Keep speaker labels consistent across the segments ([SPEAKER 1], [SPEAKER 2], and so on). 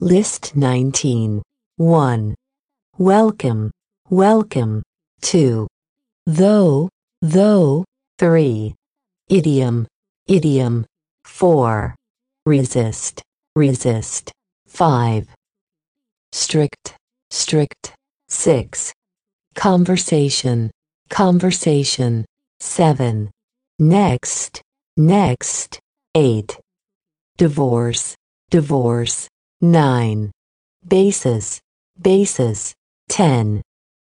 [SPEAKER 1] List 19. 1. Welcome, welcome. 2. Though, though. 3. Idiom, idiom. 4. Resist, resist. 5. Strict, strict. 6. Conversation, conversation. 7. Next, next. 8. Divorce, divorce. 9. Basis, basis. 10.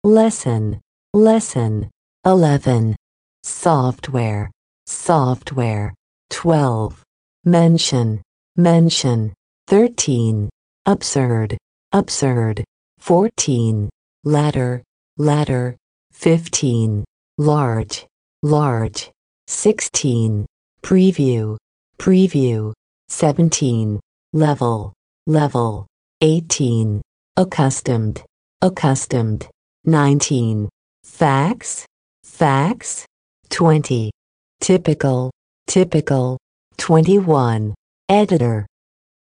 [SPEAKER 1] Lesson, lesson. 11. Software, software. 12. Mention, mention. 13. Absurd, absurd. 14. Ladder, ladder. 15. Large, large. 16. Preview, preview. 17. Level, level. 18. Accustomed, accustomed. 19. Facts, facts. 20. Typical, typical. 21. Editor,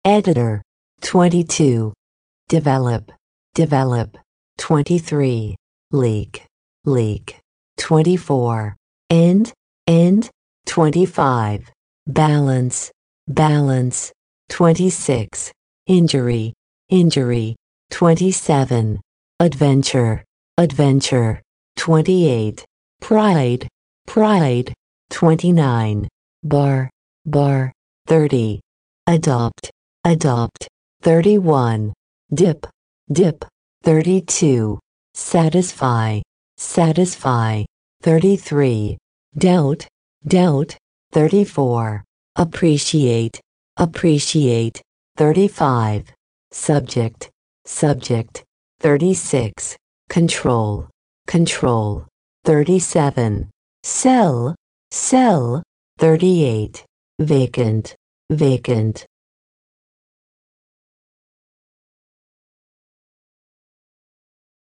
[SPEAKER 1] editor. 22. Develop, develop. 23. Leak, leak. 24. End, end. 25. Balance, balance. 26. Injury, injury. 27. Adventure, adventure. 28. Pride, pride. 29. Bar, bar. 30. Adopt, adopt. 31. Dip, dip. 32. Satisfy, satisfy. 33. Doubt, doubt. 34. Appreciate, appreciate. 35. Subject, subject. 36. Control, control. 37. Cell, cell. 38. Vacant, vacant.